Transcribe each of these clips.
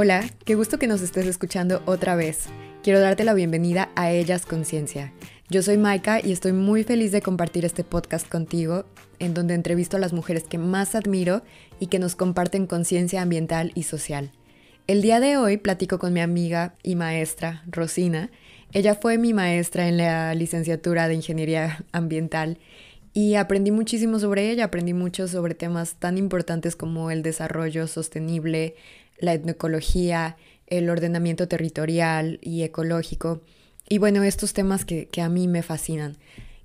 Hola, qué gusto que nos estés escuchando otra vez. Quiero darte la bienvenida a Ellas Conciencia. Yo soy Maika y estoy muy feliz de compartir este podcast contigo, en donde entrevisto a las mujeres que más admiro y que nos comparten conciencia ambiental y social. El día de hoy platico con mi amiga y maestra, Rosina. Ella fue mi maestra en la licenciatura de Ingeniería Ambiental y aprendí muchísimo sobre ella, aprendí mucho sobre temas tan importantes como el desarrollo sostenible, la etnoecología, el ordenamiento territorial y ecológico. Y bueno, estos temas que, a mí me fascinan.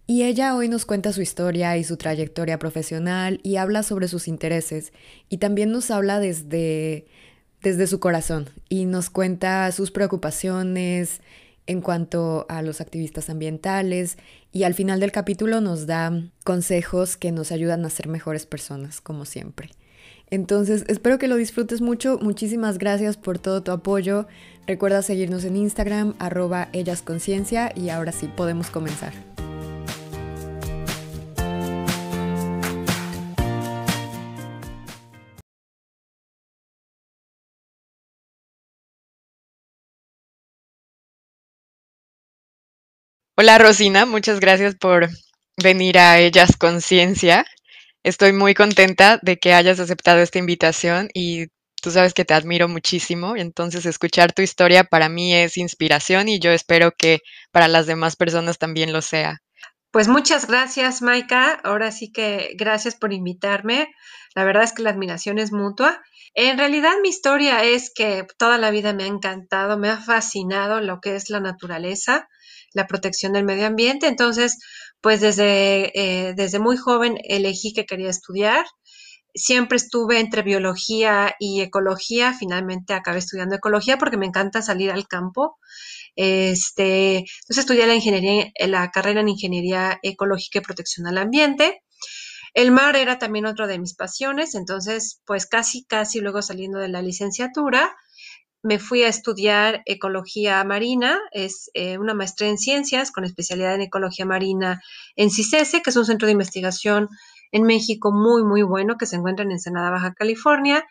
Y ella hoy nos cuenta su historia y su trayectoria profesional y habla sobre sus intereses y también nos habla desde, desde su corazón y nos cuenta sus preocupaciones en cuanto a los activistas ambientales y al final del capítulo nos da consejos que nos ayudan a ser mejores personas, como siempre. Entonces, espero que lo disfrutes mucho. Muchísimas gracias por todo tu apoyo. Recuerda seguirnos en Instagram, arroba ellasconciencia y ahora sí, podemos comenzar. Hola Rosina, muchas gracias por venir a Ellas Conciencia. Estoy muy contenta de que hayas aceptado esta invitación y tú sabes que te admiro muchísimo, entonces escuchar tu historia para mí es inspiración y yo espero que para las demás personas también lo sea. Pues muchas gracias, Maika. Ahora sí que gracias por invitarme. La verdad es que la admiración es mutua. En realidad mi historia es que toda la vida me ha encantado, me ha fascinado lo que es la naturaleza, la protección del medio ambiente. Entonces, pues desde, eh, desde muy joven elegí que quería estudiar. Siempre estuve entre biología y ecología. Finalmente acabé estudiando ecología porque me encanta salir al campo. Este, entonces estudié la ingeniería, la carrera en ingeniería ecológica y protección al ambiente. El mar era también otro de mis pasiones, entonces, pues casi, casi luego saliendo de la licenciatura, me fui a estudiar ecología marina, es eh, una maestría en ciencias con especialidad en ecología marina en CICESE, que es un centro de investigación en México muy, muy bueno que se encuentra en Ensenada, Baja California.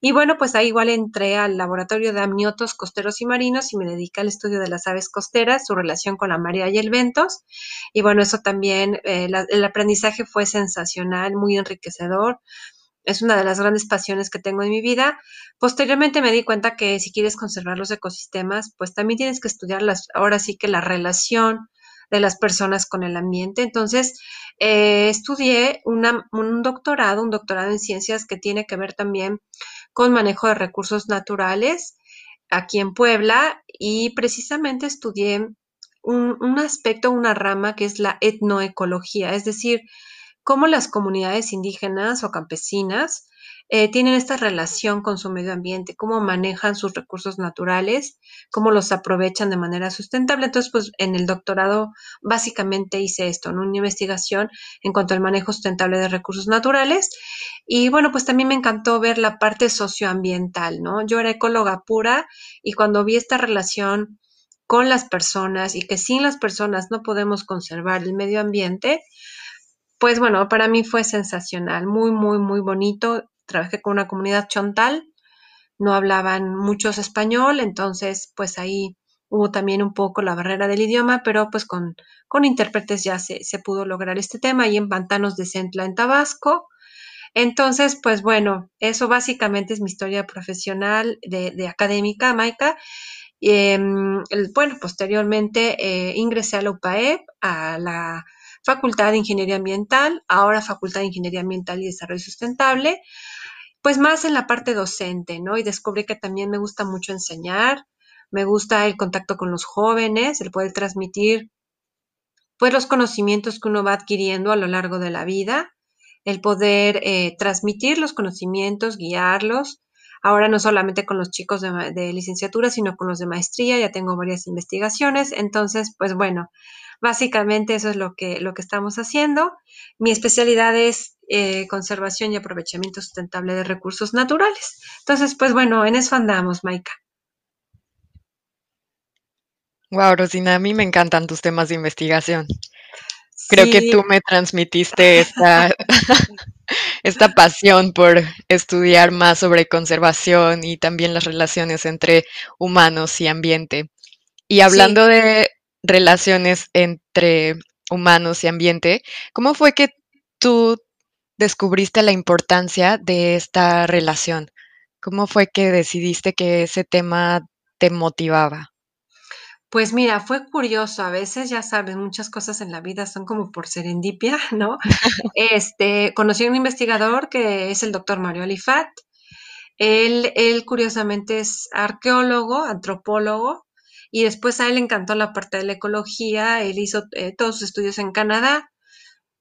Y bueno, pues ahí igual entré al laboratorio de amniotos costeros y marinos y me dediqué al estudio de las aves costeras, su relación con la marea y el ventos. Y bueno, eso también, eh, el aprendizaje fue sensacional, muy enriquecedor es una de las grandes pasiones que tengo en mi vida. Posteriormente me di cuenta que si quieres conservar los ecosistemas, pues también tienes que estudiar las, ahora sí que la relación de las personas con el ambiente. Entonces, eh, estudié un doctorado, un doctorado en ciencias que tiene que ver también con manejo de recursos naturales aquí en Puebla y precisamente estudié un aspecto, una rama que es la etnoecología, es decir, cómo las comunidades indígenas o campesinas eh, tienen esta relación con su medio ambiente, cómo manejan sus recursos naturales, cómo los aprovechan de manera sustentable. Entonces, pues en el doctorado básicamente hice esto, una investigación en cuanto al manejo sustentable de recursos naturales. Y bueno, pues también me encantó ver la parte socioambiental, ¿no? Yo era ecóloga pura y cuando vi esta relación con las personas y que sin las personas no podemos conservar el medio ambiente, pues bueno, para mí fue sensacional, muy, muy, muy bonito. Trabajé con una comunidad chontal, no hablaban muchos español, entonces pues ahí hubo también un poco la barrera del idioma, pero pues con, con intérpretes ya se, se, pudo lograr este tema y en Pantanos de Centla, en Tabasco. Entonces, pues bueno, eso básicamente es mi historia profesional de, de académica, Maika. Em, bueno, posteriormente eh, ingresé a la UPAEP, a la Facultad de Ingeniería Ambiental, ahora Facultad de Ingeniería Ambiental y Desarrollo Sustentable, pues más en la parte docente, ¿no? Y descubrí que también me gusta mucho enseñar, me gusta el contacto con los jóvenes, el poder transmitir pues los conocimientos que uno va adquiriendo a lo largo de la vida, el poder eh, transmitir los conocimientos, guiarlos. Ahora no solamente con los chicos de, de, licenciatura, sino con los de maestría, ya tengo varias investigaciones. Entonces, pues bueno, Básicamente eso es lo que, lo que estamos haciendo. Mi especialidad es eh, conservación y aprovechamiento sustentable de recursos naturales. Entonces, pues bueno, en eso andamos, Maika. Wow, Rosina, a mí me encantan tus temas de investigación. Creo que tú me transmitiste esta, esta pasión por estudiar más sobre conservación y también las relaciones entre humanos y ambiente. Y hablando de relaciones entre humanos y ambiente, ¿cómo fue que tú descubriste la importancia de esta relación? ¿Cómo fue que decidiste que ese tema te motivaba? Pues mira, fue curioso, a veces, ya sabes, muchas cosas en la vida son como por serendipia, ¿no? Este, conocí a un investigador que es el doctor Mario Alifat. Él, él curiosamente es arqueólogo, antropólogo, y después a él le encantó la parte de la ecología, él hizo eh, todos sus estudios en Canadá,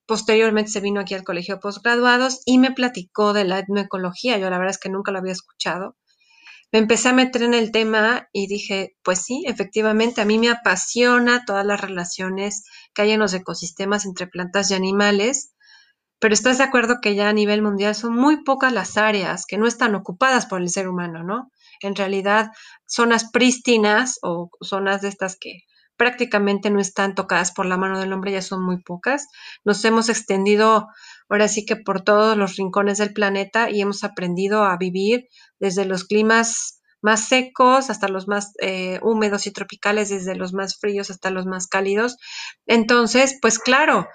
posteriormente se vino aquí al colegio de posgraduados y me platicó de la etnoecología, yo la verdad es que nunca lo había escuchado, me empecé a meter en el tema y dije, pues sí, efectivamente, a mí me apasiona todas las relaciones que hay en los ecosistemas entre plantas y animales, pero estás de acuerdo que ya a nivel mundial son muy pocas las áreas que no están ocupadas por el ser humano, ¿no? En realidad, zonas prístinas o zonas de estas que prácticamente no están tocadas por la mano del hombre ya son muy pocas. Nos hemos extendido ahora sí que por todos los rincones del planeta y hemos aprendido a vivir desde los climas más secos hasta los más eh, húmedos y tropicales, desde los más fríos hasta los más cálidos. Entonces, pues claro,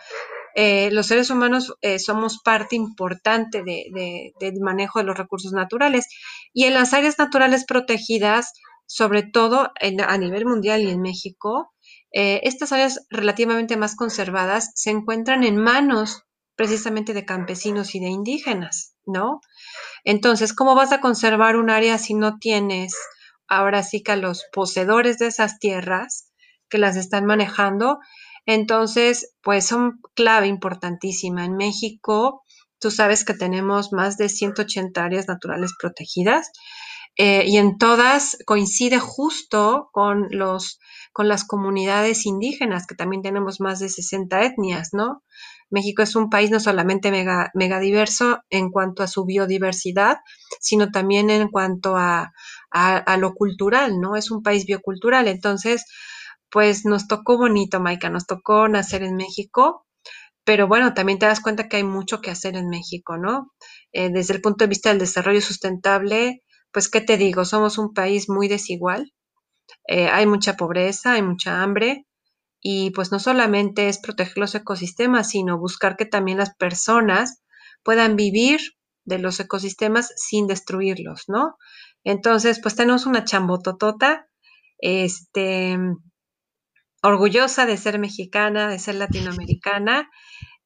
eh, los seres humanos eh, somos parte importante de, del manejo de los recursos naturales y en las áreas naturales protegidas, sobre todo a nivel mundial y en México, estas áreas relativamente más conservadas se encuentran en manos precisamente de campesinos y de indígenas, ¿no? Entonces, ¿cómo vas a conservar un área si no tienes ahora sí que a los poseedores de esas tierras que las están manejando? Entonces, pues son clave importantísima. En México, tú sabes que tenemos más de 180 áreas naturales protegidas eh, y en todas coincide justo con los con las comunidades indígenas, que también tenemos más de 60 etnias, ¿no? México es un país no solamente mega, diverso en cuanto a su biodiversidad, sino también en cuanto a, lo cultural, ¿no? Es un país biocultural. Entonces, pues nos tocó bonito, Maika, nos tocó nacer en México, pero bueno, también te das cuenta que hay mucho que hacer en México, ¿no? Eh, desde el punto de vista del desarrollo sustentable, pues, ¿qué te digo? Somos un país muy desigual, eh, hay mucha pobreza, hay mucha hambre, y pues no solamente es proteger los ecosistemas, sino buscar que también las personas puedan vivir de los ecosistemas sin destruirlos, ¿no? Entonces, pues tenemos una chambototota, este, orgullosa de ser mexicana, de ser latinoamericana.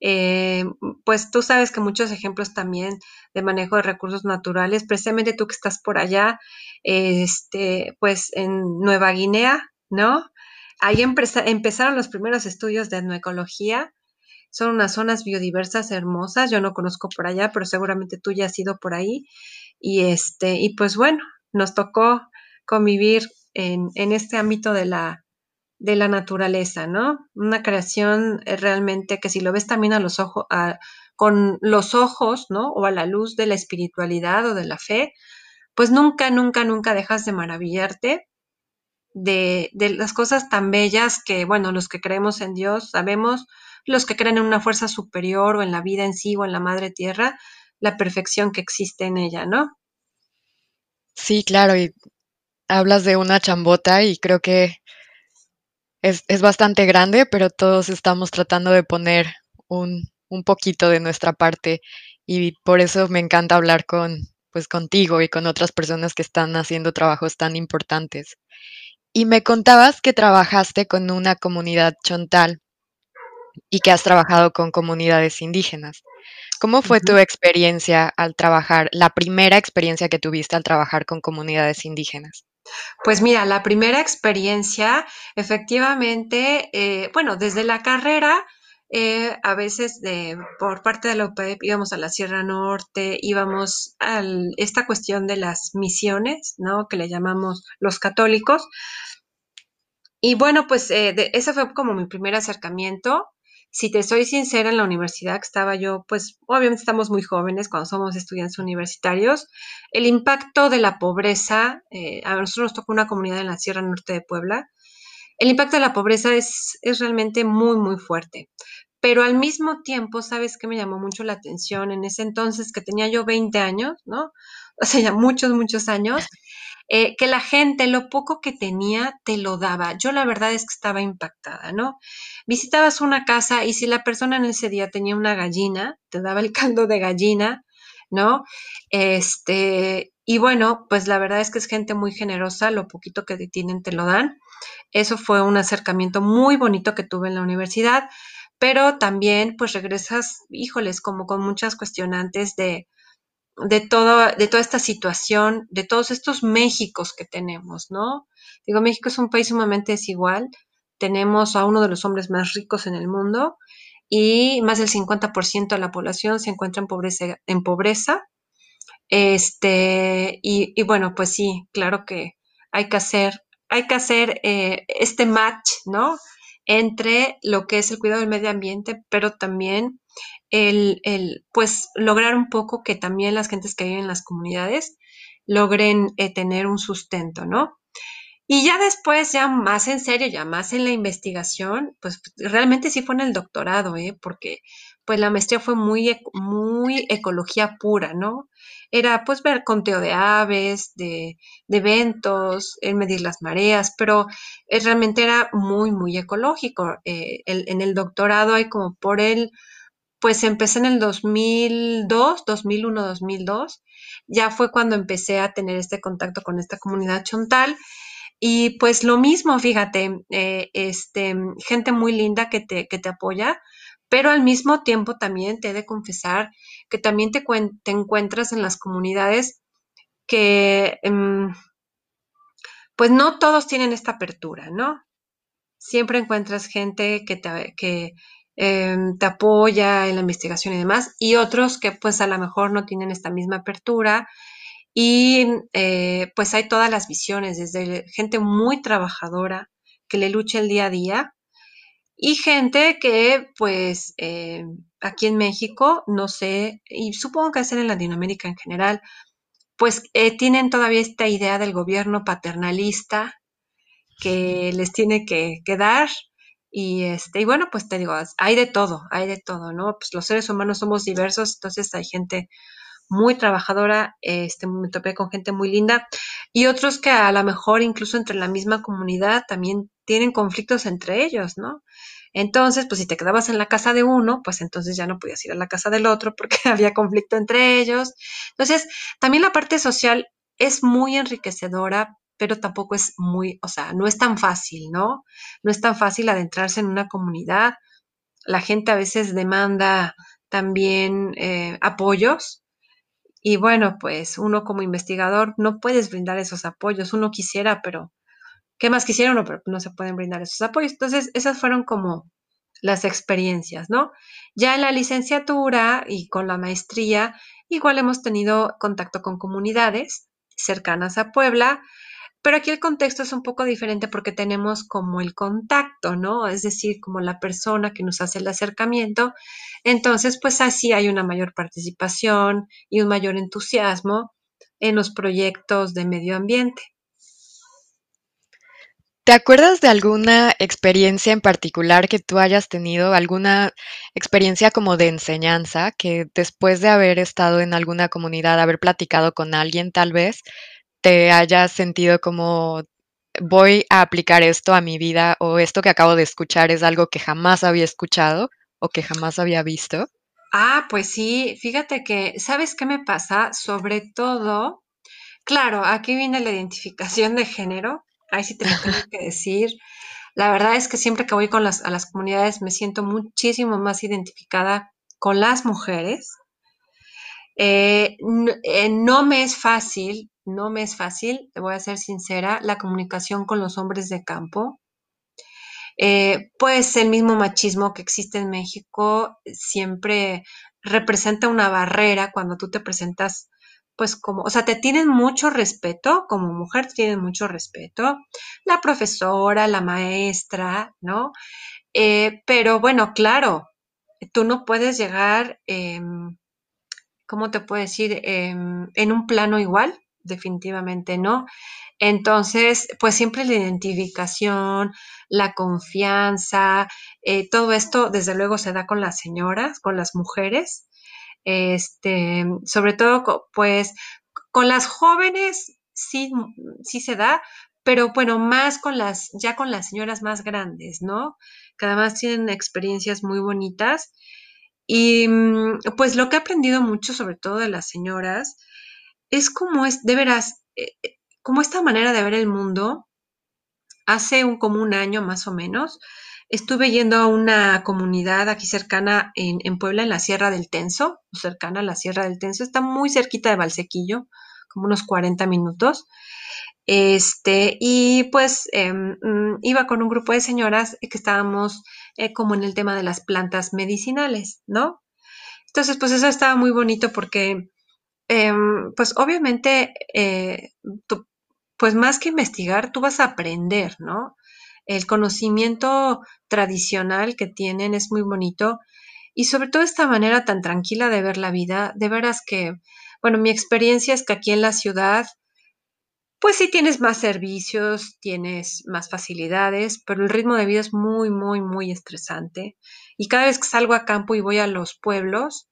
Eh, pues tú sabes que muchos ejemplos también de manejo de recursos naturales, precisamente tú que estás por allá, este, pues en Nueva Guinea, ¿no? Ahí empezaron los primeros estudios de etnoecología. Son unas zonas biodiversas hermosas. Yo no conozco por allá, pero seguramente tú ya has ido por ahí. Y este, y pues bueno, nos tocó convivir en, este ámbito de la, de la naturaleza, ¿no? Una creación eh, realmente que si lo ves también a los ojos, con los ojos, ¿no? O a la luz de la espiritualidad o de la fe, pues nunca, nunca, nunca dejas de maravillarte de, las cosas tan bellas que, bueno, los que creemos en Dios sabemos, los que creen en una fuerza superior o en la vida en sí o en la madre tierra, la perfección que existe en ella, ¿no? Sí, claro, y hablas de una chambota y creo que es, bastante grande, pero todos estamos tratando de poner un, un, poquito de nuestra parte y por eso me encanta hablar con, pues contigo y con otras personas que están haciendo trabajos tan importantes. Y me contabas que trabajaste con una comunidad chontal y que has trabajado con comunidades indígenas. ¿Cómo fue tu experiencia al trabajar, la primera experiencia que tuviste al trabajar con comunidades indígenas? Pues mira, la primera experiencia, efectivamente, eh, bueno, desde la carrera, eh, a veces de, por parte de la OPEP íbamos a la Sierra Norte, íbamos a esta cuestión de las misiones, ¿no? Que le llamamos los católicos, y bueno, pues eh, ese fue como mi primer acercamiento. Si te soy sincera, en la universidad que estaba yo, pues obviamente estamos muy jóvenes cuando somos estudiantes universitarios. El impacto de la pobreza, eh, a nosotros nos tocó una comunidad en la Sierra Norte de Puebla. El impacto de la pobreza es, es realmente muy, muy fuerte. Pero al mismo tiempo, ¿sabes qué me llamó mucho la atención? En ese entonces que tenía yo 20 años, ¿no? O sea, ya muchos, muchos años, eh, que la gente, lo poco que tenía, te lo daba. Yo la verdad es que estaba impactada, ¿no? Visitabas una casa y si la persona en ese día tenía una gallina, te daba el caldo de gallina, ¿no? Este, y bueno, pues la verdad es que es gente muy generosa, lo poquito que tienen te lo dan. Eso fue un acercamiento muy bonito que tuve en la universidad, pero también pues regresas, híjoles, como con muchas cuestionantes de, de, todo, de toda esta situación, de todos estos Méxicos que tenemos, ¿no? Digo, México es un país sumamente desigual. Tenemos a uno de los hombres más ricos en el mundo y más del 50% de la población se encuentra en pobreza. Este, y, bueno, pues sí, claro que hay que hacer, hay que hacer eh, este match, ¿no? Entre lo que es el cuidado del medio ambiente, pero también el, el, pues lograr un poco que también las gentes que viven en las comunidades logren eh, tener un sustento, ¿no? Y ya después, ya más en serio, ya más en la investigación, pues realmente sí fue en el doctorado, ¿eh? porque pues la maestría fue muy, muy ecología pura, ¿no? Era pues ver conteo de aves, de, de eventos, medir las mareas, pero eh, realmente era muy, muy ecológico. Eh, en el doctorado hay como por el pues empecé en el 2002, 2001, 2002. Ya fue cuando empecé a tener este contacto con esta comunidad chontal. Y pues lo mismo, fíjate, eh, este, gente muy linda que te, que te apoya, pero al mismo tiempo también te he de confesar que también te, te encuentras en las comunidades que, em, pues no todos tienen esta apertura, ¿no? Siempre encuentras gente que, te, que, Em, te apoya en la investigación y demás, y otros que pues a lo mejor no tienen esta misma apertura. Y eh, pues hay todas las visiones, desde gente muy trabajadora que le lucha el día a día y gente que pues eh, aquí en México, no sé, y supongo que es en Latinoamérica en general, pues eh, tienen todavía esta idea del gobierno paternalista que les tiene que, que dar y, este, y bueno, pues te digo, hay de todo, hay de todo, ¿no? Pues los seres humanos somos diversos, entonces hay gente muy trabajadora, este, me topé con gente muy linda y otros que a lo mejor incluso entre la misma comunidad también tienen conflictos entre ellos, ¿no? Entonces, pues si te quedabas en la casa de uno, pues entonces ya no podías ir a la casa del otro porque había conflicto entre ellos. Entonces, también la parte social es muy enriquecedora pero tampoco es muy, o sea, no es tan fácil, ¿no? No es tan fácil adentrarse en una comunidad. La gente a veces demanda también eh, apoyos y bueno, pues uno como investigador no puedes brindar esos apoyos. Uno quisiera, pero ¿qué más quisiera uno? Pero no se pueden brindar esos apoyos. Entonces, esas fueron como las experiencias, ¿no? Ya en la licenciatura y con la maestría, igual hemos tenido contacto con comunidades cercanas a Puebla, pero aquí el contexto es un poco diferente porque tenemos como el contacto, ¿no? Es decir, como la persona que nos hace el acercamiento. Entonces, pues así hay una mayor participación y un mayor entusiasmo en los proyectos de medio ambiente. ¿Te acuerdas de alguna experiencia en particular que tú hayas tenido, alguna experiencia como de enseñanza, que después de haber estado en alguna comunidad, haber platicado con alguien tal vez, te hayas sentido como voy a aplicar esto a mi vida o esto que acabo de escuchar es algo que jamás había escuchado o que jamás había visto? Ah, pues sí, fíjate que, ¿sabes qué me pasa? Sobre todo, claro, aquí viene la identificación de género, ahí sí te lo tengo que decir. La verdad es que siempre que voy con las, a las comunidades me siento muchísimo más identificada con las mujeres. Eh, eh, no me es fácil no me es fácil, te voy a ser sincera, la comunicación con los hombres de campo. Eh, pues el mismo machismo que existe en México siempre representa una barrera cuando tú te presentas, pues como, o sea, te tienen mucho respeto, como mujer tienen mucho respeto, la profesora, la maestra, ¿no? Eh, pero bueno, claro, tú no puedes llegar, ¿cómo te puedo decir?, em, en un plano igual definitivamente no. Entonces, pues siempre la identificación, la confianza, eh, todo esto desde luego se da con las señoras, con las mujeres. Este, sobre todo, pues con las jóvenes sí, sí se da, pero bueno, más con las, ya con las señoras más grandes, ¿no? Que además tienen experiencias muy bonitas. Y mm, pues lo que he aprendido mucho, sobre todo de las señoras, es como es, de veras, eh, eh, como esta manera de ver el mundo. Hace un, como un año más o menos, estuve yendo a una comunidad aquí cercana en, Puebla, en la Sierra del Tenso, cercana a la Sierra del Tenso, está muy cerquita de Valsequillo, como unos 40 minutos. Este, y pues em, mm, iba con un grupo de señoras que estábamos eh, como en el tema de las plantas medicinales, ¿no? Entonces, pues eso estaba muy bonito porque, em, pues obviamente, eh, pues más que investigar, tú vas a aprender, ¿no? El conocimiento tradicional que tienen es muy bonito y sobre todo esta manera tan tranquila de ver la vida, de veras que, bueno, mi experiencia es que aquí en la ciudad, pues sí tienes más servicios, tienes más facilidades, pero el ritmo de vida es muy, muy, muy estresante. Y cada vez que salgo a campo y voy a los pueblos,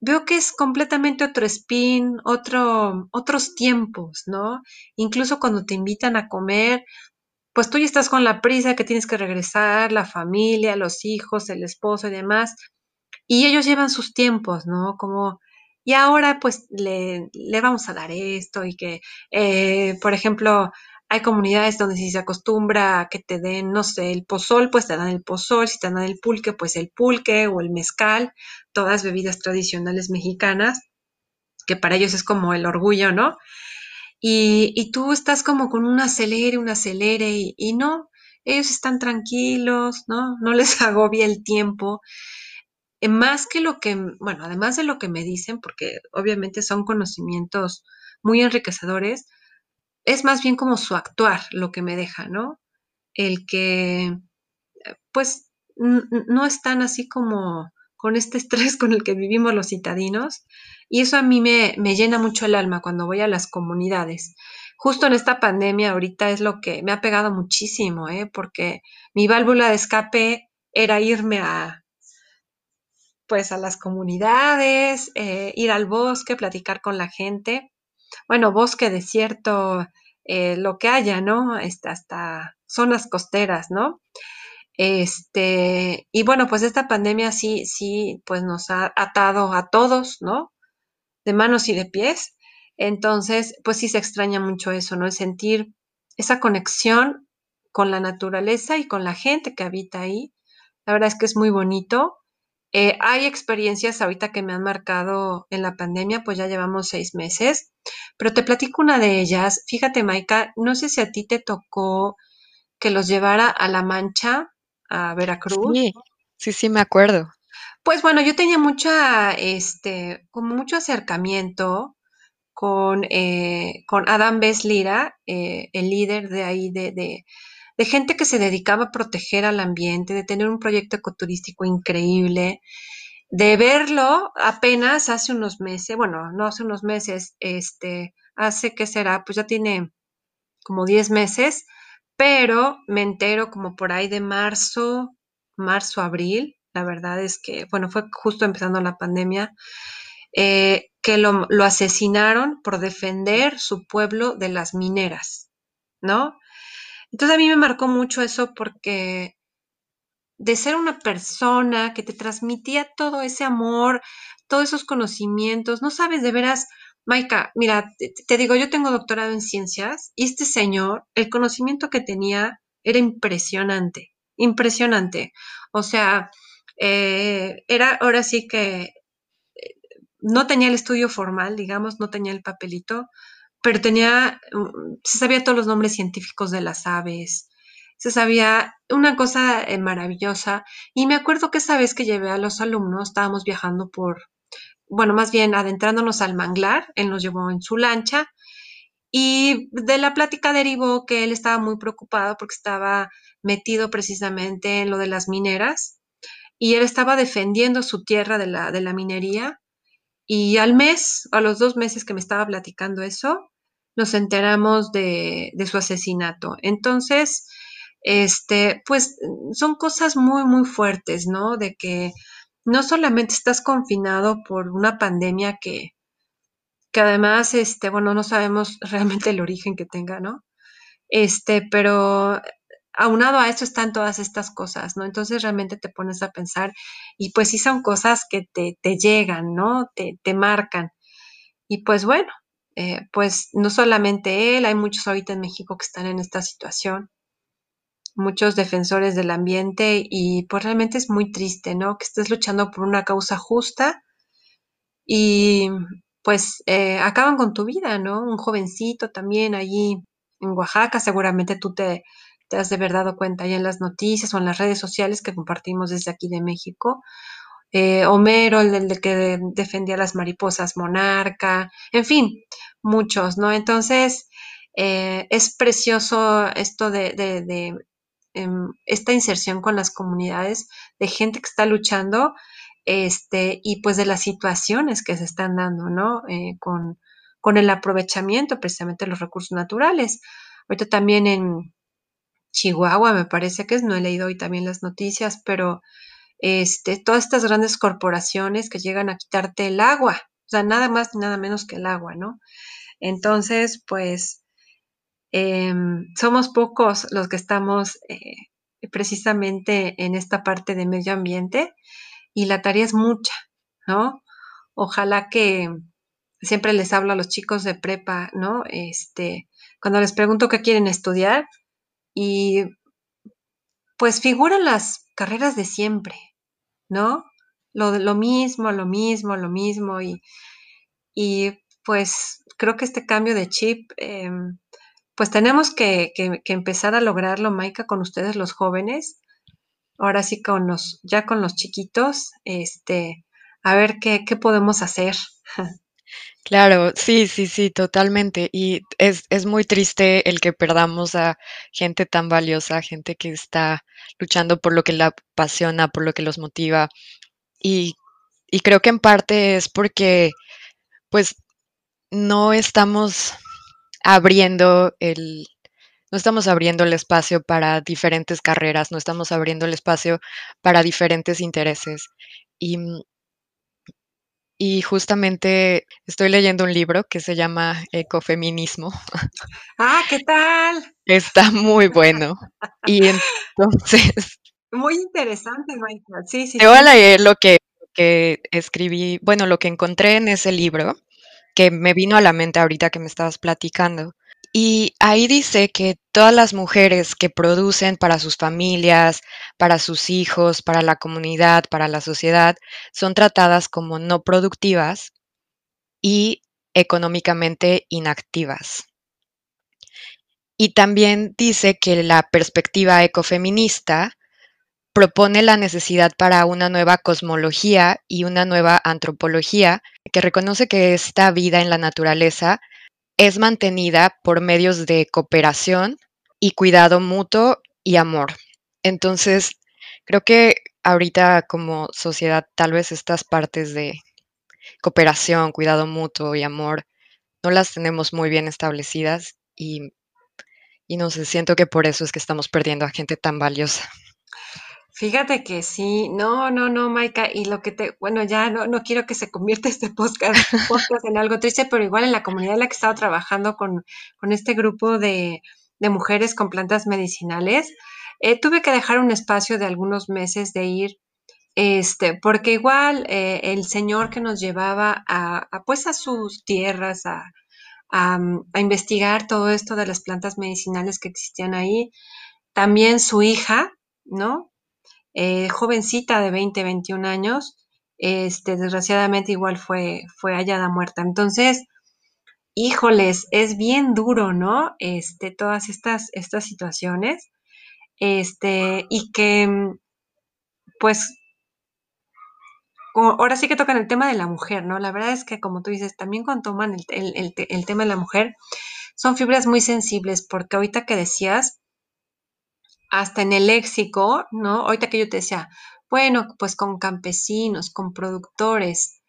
veo que es completamente otro spin, otro, otros tiempos, ¿no? Incluso cuando te invitan a comer, pues tú ya estás con la prisa que tienes que regresar, la familia, los hijos, el esposo y demás, y ellos llevan sus tiempos, ¿no? Como y ahora pues le, le vamos a dar esto y que, eh, por ejemplo, hay comunidades donde si se acostumbra a que te den, no sé, el pozol, pues te dan el pozol, si te dan el pulque, pues el pulque o el mezcal, todas bebidas tradicionales mexicanas, que para ellos es como el orgullo, ¿no? Y, tú estás como con un acelere, un acelere, y, y no, ellos están tranquilos, ¿no? No les agobia el tiempo. Eh, más que lo que, bueno, además de lo que me dicen, porque obviamente son conocimientos muy enriquecedores, es más bien como su actuar lo que me deja, ¿no? El que, eh, pues, no están así como con este estrés con el que vivimos los citadinos. Y eso a mí me, me llena mucho el alma cuando voy a las comunidades. Justo en esta pandemia ahorita es lo que me ha pegado muchísimo, ¿eh? porque mi válvula de escape era irme a, pues a las comunidades, eh, ir al bosque, platicar con la gente. Bueno, bosque, desierto, eh, lo que haya, ¿no? Este, hasta zonas costeras, ¿no? Este, y bueno, pues esta pandemia sí, sí, pues nos ha atado a todos, ¿no? De manos y de pies. Entonces, pues sí se extraña mucho eso, ¿no? El sentir esa conexión con la naturaleza y con la gente que habita ahí. La verdad es que es muy bonito. Eh, hay experiencias ahorita que me han marcado en la pandemia, pues ya llevamos seis meses, pero te platico una de ellas. Fíjate, Maika, no sé si a ti te tocó que los llevara a La Mancha, a Veracruz. Sí, sí, sí, me acuerdo. Pues bueno, yo tenía mucha, este, como mucho acercamiento con, eh, con Adam Beslira, eh, el líder de ahí de, de, de gente que se dedicaba a proteger al ambiente, de tener un proyecto ecoturístico increíble, de verlo apenas hace unos meses, bueno, no hace unos meses, este, hace que será, pues ya tiene como 10 meses, pero me entero como por ahí de marzo, marzo, abril, la verdad es que, bueno, fue justo empezando la pandemia, eh, que lo, lo, asesinaron por defender su pueblo de las mineras, ¿no? Entonces a mí me marcó mucho eso porque de ser una persona que te transmitía todo ese amor, todos esos conocimientos, no sabes de veras, Maika, mira, te, digo, yo tengo doctorado en ciencias y este señor, el conocimiento que tenía era impresionante, impresionante. O sea, eh, era ahora sí que eh, no tenía el estudio formal, digamos, no tenía el papelito, pero tenía, mm, se sabía todos los nombres científicos de las aves, se sabía una cosa eh, maravillosa. Y me acuerdo que esa vez que llevé a los alumnos, estábamos viajando por, bueno, más bien adentrándonos al manglar, él nos llevó en su lancha. Y de la plática derivó que él estaba muy preocupado porque estaba metido precisamente en lo de las mineras y él estaba defendiendo su tierra de la, de la minería. Y al mes, a los dos meses que me estaba platicando eso, nos enteramos de, su asesinato. Entonces, este, pues son cosas muy, muy fuertes, ¿no? De que no solamente estás confinado por una pandemia que, que además, este, bueno, no sabemos realmente el origen que tenga, ¿no? Este, pero aunado a eso están todas estas cosas, ¿no? Entonces realmente te pones a pensar y pues sí son cosas que te, te llegan, ¿no? Te, te, marcan. Y pues bueno, eh, pues no solamente él, hay muchos ahorita en México que están en esta situación, muchos defensores del ambiente y pues realmente es muy triste, ¿no? Que estés luchando por una causa justa y pues eh, acaban con tu vida, ¿no? Un jovencito también allí en Oaxaca, seguramente tú te, te has de haber dado cuenta ya en las noticias o en las redes sociales que compartimos desde aquí de México. Eh, Homero, el, de que defendía las mariposas monarca, en fin, muchos, ¿no? Entonces, eh, es precioso esto de, de, de em, esta inserción con las comunidades, de gente que está luchando, este, y pues de las situaciones que se están dando, ¿no? Eh, con, con el aprovechamiento precisamente de los recursos naturales. Ahorita también en, Chihuahua, me parece que es, no he leído hoy también las noticias, pero este, todas estas grandes corporaciones que llegan a quitarte el agua, o sea, nada más ni nada menos que el agua, ¿no? Entonces, pues, eh, somos pocos los que estamos eh, precisamente en esta parte de medio ambiente y la tarea es mucha, ¿no? Ojalá que siempre les hablo a los chicos de prepa, ¿no? Este, cuando les pregunto qué quieren estudiar, y pues figuran las carreras de siempre, ¿no? Lo, lo mismo, lo mismo, lo mismo. Y, y, pues creo que este cambio de chip, eh, pues tenemos que, que, que, empezar a lograrlo, Maika, con ustedes los jóvenes. Ahora sí con los, ya con los chiquitos, este, a ver qué, qué podemos hacer. Claro, sí, sí, sí, totalmente. Y es, es muy triste el que perdamos a gente tan valiosa, gente que está luchando por lo que la apasiona, por lo que los motiva. Y, y creo que en parte es porque, pues, no estamos abriendo el, no estamos abriendo el espacio para diferentes carreras, no estamos abriendo el espacio para diferentes intereses. Y y justamente estoy leyendo un libro que se llama Ecofeminismo. Ah, ¿qué tal? Está muy bueno. Y entonces... Muy interesante, Michael. Sí, sí. Te voy a leer lo que, que escribí, bueno, lo que encontré en ese libro, que me vino a la mente ahorita que me estabas platicando. Y ahí dice que todas las mujeres que producen para sus familias, para sus hijos, para la comunidad, para la sociedad, son tratadas como no productivas y económicamente inactivas. Y también dice que la perspectiva ecofeminista propone la necesidad para una nueva cosmología y una nueva antropología que reconoce que esta vida en la naturaleza es mantenida por medios de cooperación y cuidado mutuo y amor. Entonces, creo que ahorita como sociedad tal vez estas partes de cooperación, cuidado mutuo y amor no las tenemos muy bien establecidas y, y no sé, siento que por eso es que estamos perdiendo a gente tan valiosa. Fíjate que sí, no, no, no, Maika, y lo que te, bueno, ya no, no quiero que se convierta este podcast, en algo triste, pero igual en la comunidad en la que he estado trabajando con, con este grupo de, de, mujeres con plantas medicinales, eh, tuve que dejar un espacio de algunos meses de ir, este, porque igual eh, el señor que nos llevaba a, a pues a sus tierras, a, a investigar todo esto de las plantas medicinales que existían ahí, también su hija, ¿no? Eh, jovencita de 20, 21 años, este, desgraciadamente igual fue, fue hallada muerta. Entonces, híjoles, es bien duro, ¿no? Este, todas estas, estas situaciones, este, y que, pues, ahora sí que tocan el tema de la mujer, ¿no? La verdad es que, como tú dices, también cuando toman el, el, el, el tema de la mujer, son fibras muy sensibles, porque ahorita que decías, hasta en el léxico, ¿no? Ahorita que yo te decía, bueno, pues con campesinos, con productores,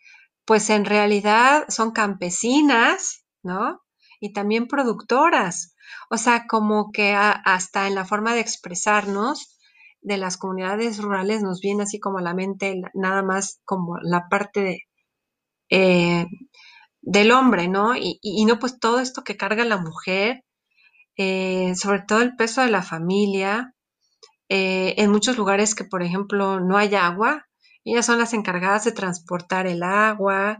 pues en realidad son campesinas, ¿no? y también productoras. O sea, como que hasta en la forma de expresarnos de las comunidades rurales nos viene así como a la mente nada más como la parte de, eh, del hombre, ¿no? Y, no pues todo esto que carga la mujer, eh, sobre todo el peso de la familia, eh, en muchos lugares que, por ejemplo, no hay agua, ellas son las encargadas de transportar el agua,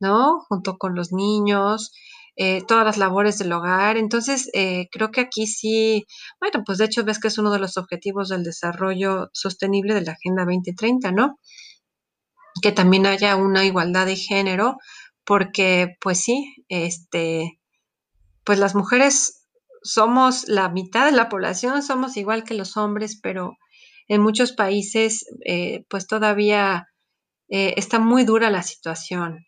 ¿no? Junto con los niños, eh, todas las labores del hogar. Entonces, creo que aquí sí, bueno, pues de hecho ves que es uno de los objetivos del desarrollo sostenible de la Agenda 2030, ¿no? Que también haya una igualdad de género porque pues sí, este, pues las mujeres somos la mitad de la población, somos igual que los hombres, pero en muchos países eh, pues todavía eh, está muy dura la situación.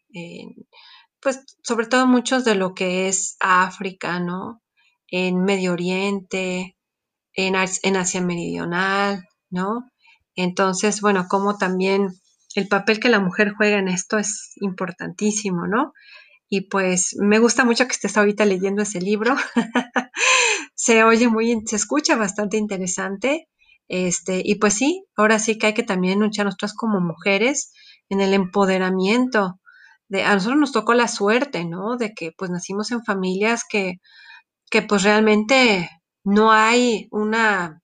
pues sobre todo muchos de lo que es África, ¿no? En Medio Oriente, en, en Asia Meridional, ¿no? Entonces, bueno, como también el papel que la mujer juega en esto es importantísimo, ¿no? Y pues me gusta mucho que estés ahorita leyendo ese libro. se oye muy, se escucha bastante interesante. Este, y pues sí, ahora sí que hay que también luchar nosotras como mujeres en el empoderamiento. De, a nosotros nos tocó la suerte, ¿no? De que pues nacimos en familias que, que pues realmente no hay una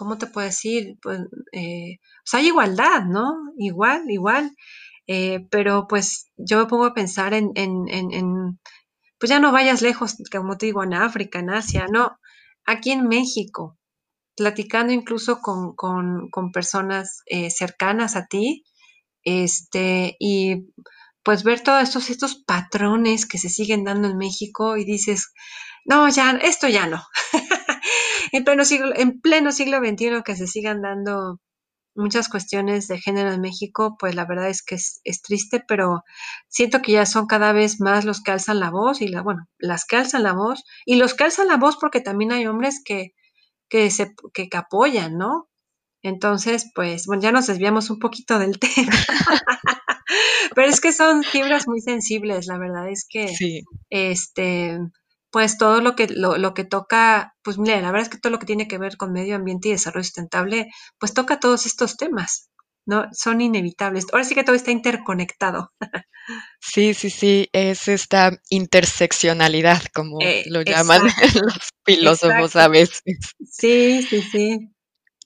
¿cómo te puedo decir? Pues, eh, hay igualdad, ¿no? Igual, igual. Eh, pero pues yo me pongo a pensar en, en, en, pues ya no vayas lejos, como te digo, en África, en Asia, no, aquí en México, platicando incluso con, con, con personas eh, cercanas a ti, este, y pues ver todos estos, estos patrones que se siguen dando en México y dices, no, ya, esto ya no. en, pleno siglo, en pleno siglo XXI que se sigan dando muchas cuestiones de género en México, pues la verdad es que es, triste, pero siento que ya son cada vez más los que alzan la voz y la, bueno, las que alzan la voz y los que alzan la voz porque también hay hombres que, que se, que, apoyan, ¿no? Entonces, pues, bueno, ya nos desviamos un poquito del tema. Pero es que son fibras muy sensibles, la verdad es que sí. este pues todo lo que, lo, que toca, pues mira, la verdad es que todo lo que tiene que ver con medio ambiente y desarrollo sustentable, pues toca todos estos temas, ¿no? Son inevitables. Ahora sí que todo está interconectado. Sí, sí, sí, es esta interseccionalidad, como eh, lo llaman los filósofos a veces. Sí, sí, sí.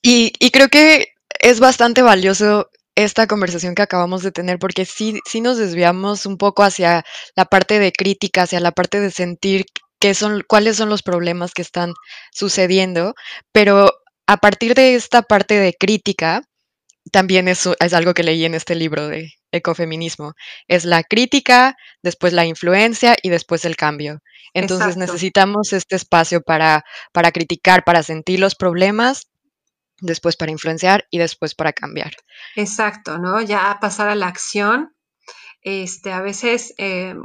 Y, y creo que es bastante valioso esta conversación que acabamos de tener, porque sí, sí nos desviamos un poco hacia la parte de crítica, hacia la parte de sentir son, cuáles son los problemas que están sucediendo, pero a partir de esta parte de crítica, también es, es algo que leí en este libro de ecofeminismo, es la crítica, después la influencia y después el cambio. Entonces necesitamos este espacio para, para criticar, para sentir los problemas, después para influenciar y después para cambiar. Exacto, ¿no? Ya pasar a la acción. Este, a veces, eh,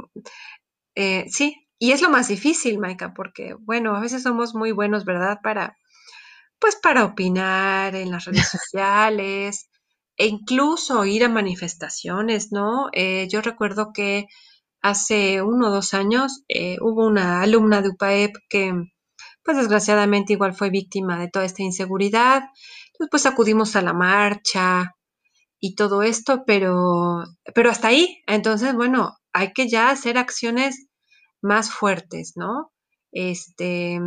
eh, sí, y es lo más difícil, Maika, porque, bueno, a veces somos muy buenos, ¿verdad? Para, pues, para opinar en las redes sociales e incluso ir a manifestaciones, ¿no? Eh, yo recuerdo que hace uno o dos años eh, hubo una alumna de UPAEP que, pues, desgraciadamente igual fue víctima de toda esta inseguridad. Entonces, pues, acudimos a la marcha y todo esto, pero, pero hasta ahí. Entonces, bueno, hay que ya hacer acciones más fuertes, ¿no? Este,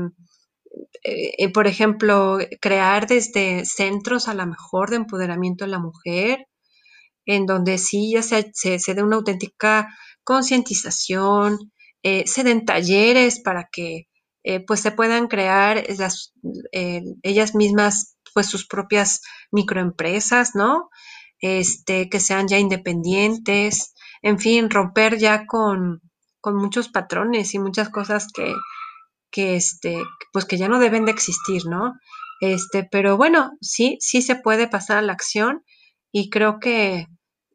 eh, por ejemplo, crear desde centros a lo mejor de empoderamiento de la mujer, en donde sí ya se, se, dé una auténtica concientización, eh, se den talleres para que eh, pues se puedan crear ellas mismas pues sus propias microempresas, ¿no? Este, que sean ya independientes, en fin, romper ya con, con muchos patrones y muchas cosas que, que este, pues que ya no deben de existir, ¿no? Este, pero bueno, sí, sí se puede pasar a la acción y creo que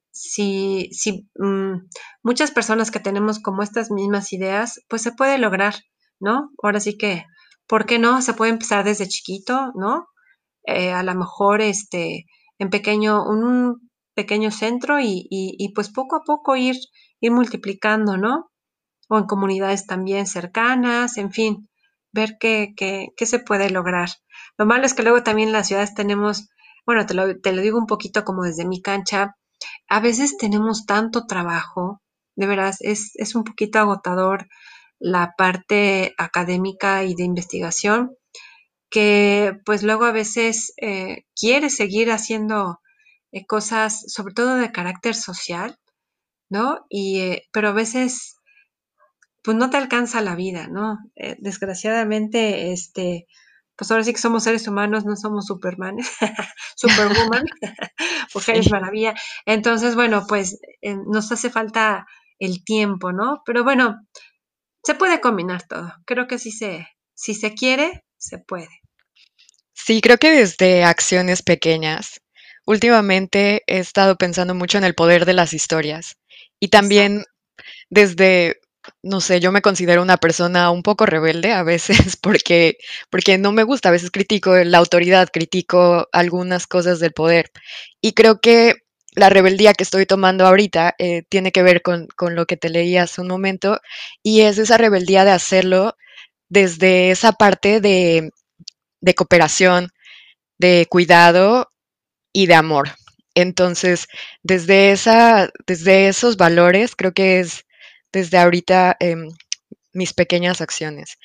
si, si mm, muchas personas que tenemos como estas mismas ideas, pues se puede lograr, ¿no? Ahora sí que, ¿por qué no? Se puede empezar desde chiquito, ¿no? Eh, a lo mejor, este, en pequeño, un pequeño centro y, y, y, pues poco a poco ir, ir multiplicando, ¿no? O en comunidades también cercanas, en fin, ver qué, qué, se puede lograr. Lo malo es que luego también en las ciudades tenemos, bueno, te lo, te lo digo un poquito como desde mi cancha, a veces tenemos tanto trabajo, de veras, es, es un poquito agotador la parte académica y de investigación, que pues luego a veces eh, quiere seguir haciendo eh, cosas, sobre todo de carácter social, ¿no? Y, eh, pero a veces pues no te alcanza la vida, ¿no? desgraciadamente, este, pues ahora sí que somos seres humanos, no somos Superman, Superwoman, mujeres maravilla. Entonces, bueno, pues nos hace falta el tiempo, ¿no? Pero bueno, se puede combinar todo. Creo que si se, si se quiere, se puede. Sí, creo que desde acciones pequeñas. Últimamente he estado pensando mucho en el poder de las historias y también desde, no sé, yo me considero una persona un poco rebelde a veces porque, porque no me gusta, a veces critico la autoridad, critico algunas cosas del poder y creo que la rebeldía que estoy tomando ahorita eh, tiene que ver con, con lo que te leí hace un momento y es esa rebeldía de hacerlo desde esa parte de, de cooperación, de cuidado y de amor. Entonces, desde, esa, desde esos valores, creo que es desde ahorita em, mis pequeñas acciones.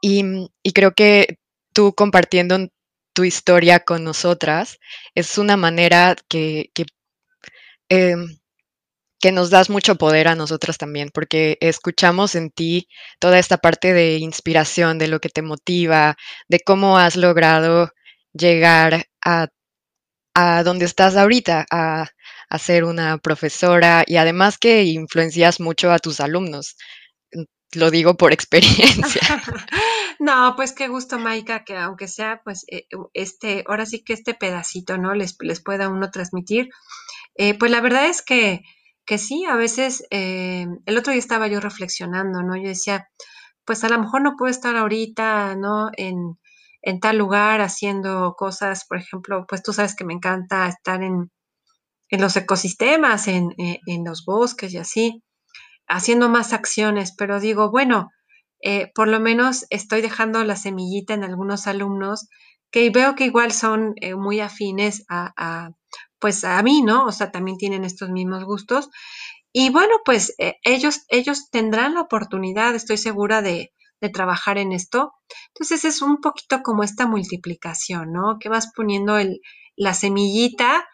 Y, y, creo que tú compartiendo tu historia con nosotras es una manera que, que Em, que nos das mucho poder a nosotras también, porque escuchamos en ti toda esta parte de inspiración, de lo que te motiva, de cómo has logrado llegar a, a donde estás ahorita, a, a, ser una profesora y además que influencias mucho a tus alumnos. Lo digo por experiencia. no, pues qué gusto, Maika, que aunque sea, pues, eh, este, ahora sí que este pedacito, ¿no? Les, les pueda uno transmitir. Eh, pues la verdad es que, que sí, a veces, eh, el otro día estaba yo reflexionando, ¿no? Yo decía, pues a lo mejor no puedo estar ahorita, ¿no? En, en tal lugar haciendo cosas, por ejemplo, pues tú sabes que me encanta estar en, en los ecosistemas, en, en, en, los bosques y así, haciendo más acciones, pero digo, bueno, eh, por lo menos estoy dejando la semillita en algunos alumnos que veo que igual son eh, muy afines a, pues a mí, ¿no? O sea, también tienen estos mismos gustos. Y bueno, pues eh, ellos, ellos tendrán la oportunidad, estoy segura, de, de, trabajar en esto. Entonces es un poquito como esta multiplicación, ¿no? Que vas poniendo el, la semillita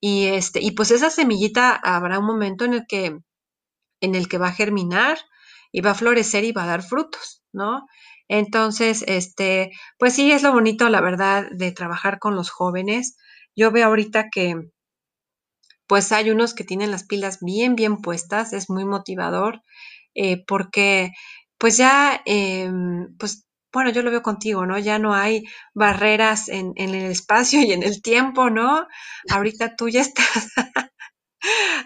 y, este, y pues esa semillita habrá un momento en el que, en el que va a germinar y va a florecer y va a dar frutos, ¿no? Entonces, este, pues sí, es lo bonito, la verdad, de trabajar con los jóvenes. Yo veo ahorita que, pues hay unos que tienen las pilas bien, bien puestas, es muy motivador, eh, porque, pues ya, em, pues bueno, yo lo veo contigo, ¿no? Ya no hay barreras en, en, el espacio y en el tiempo, ¿no? Ahorita tú ya estás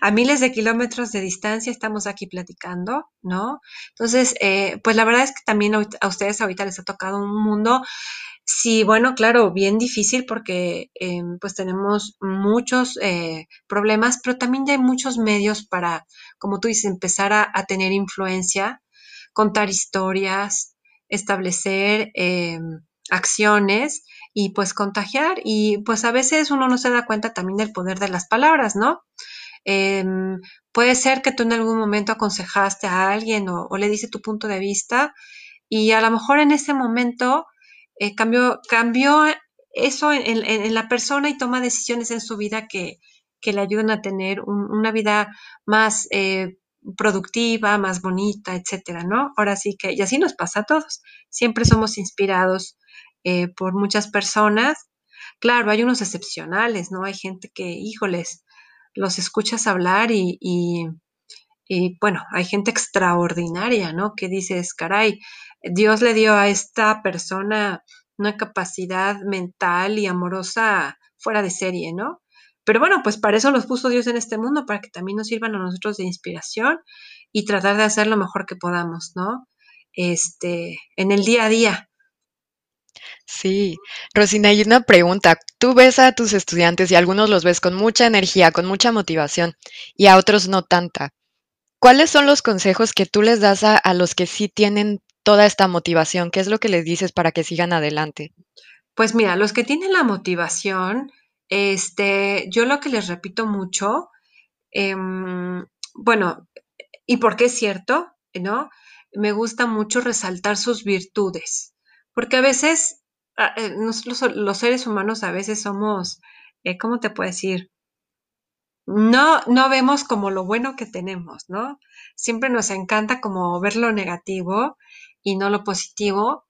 a miles de kilómetros de distancia estamos aquí platicando, ¿no? Entonces, eh, pues la verdad es que también a ustedes ahorita les ha tocado un mundo, sí, bueno, claro, bien difícil porque eh, pues tenemos muchos eh, problemas, pero también ya hay muchos medios para, como tú dices, empezar a tener influencia, contar historias, establecer acciones y pues contagiar y pues a veces uno no se da cuenta también del poder de las palabras, ¿no? Em, puede ser que tú en algún momento aconsejaste a alguien o, le dice tu punto de vista y a lo mejor en ese momento eh, cambió, cambió eso en, la persona y toma decisiones en su vida que, que le ayudan a tener una vida más eh, productiva, más bonita, etcétera, ¿no? Ahora sí que, y así nos pasa a todos. Siempre somos inspirados eh, por muchas personas. Claro, hay unos excepcionales, ¿no? Hay gente que, híjoles, los escuchas hablar y, y, bueno, hay gente extraordinaria, ¿no? Que dices, caray, Dios le dio a esta persona una capacidad mental y amorosa fuera de serie, ¿no? Pero bueno, pues para eso los puso Dios en este mundo, para que también nos sirvan a nosotros de inspiración y tratar de hacer lo mejor que podamos, ¿no? Este, en el día a día, Sí, Rosina, hay una pregunta. Tú ves a tus estudiantes y algunos los ves con mucha energía, con mucha motivación, y a otros no tanta. ¿Cuáles son los consejos que tú les das a, a los que sí tienen toda esta motivación? ¿Qué es lo que les dices para que sigan adelante? Pues mira, los que tienen la motivación, este, yo lo que les repito mucho, em, bueno, y porque es cierto, ¿no? Me gusta mucho resaltar sus virtudes, porque a veces ah, eh, nosotros los seres humanos a veces somos, eh, ¿cómo te puedo decir? No, no vemos como lo bueno que tenemos, ¿no? Siempre nos encanta como ver lo negativo y no lo positivo.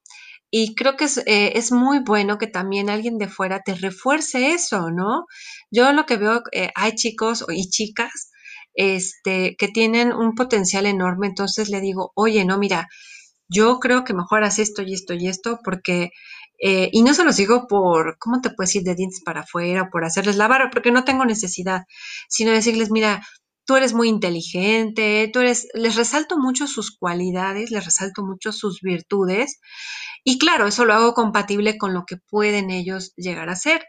Y creo que es, eh, es muy bueno que también alguien de fuera te refuerce eso, ¿no? Yo lo que veo, eh, hay chicos y chicas este, que tienen un potencial enorme, entonces le digo, oye, no, mira, yo creo que mejoras esto y esto y esto, porque, eh, y no se los digo por, ¿cómo te puedes ir de dientes para afuera, por hacerles la barra, porque no tengo necesidad, sino decirles, mira, tú eres muy inteligente, tú eres, les resalto mucho sus cualidades, les resalto mucho sus virtudes, y claro, eso lo hago compatible con lo que pueden ellos llegar a ser.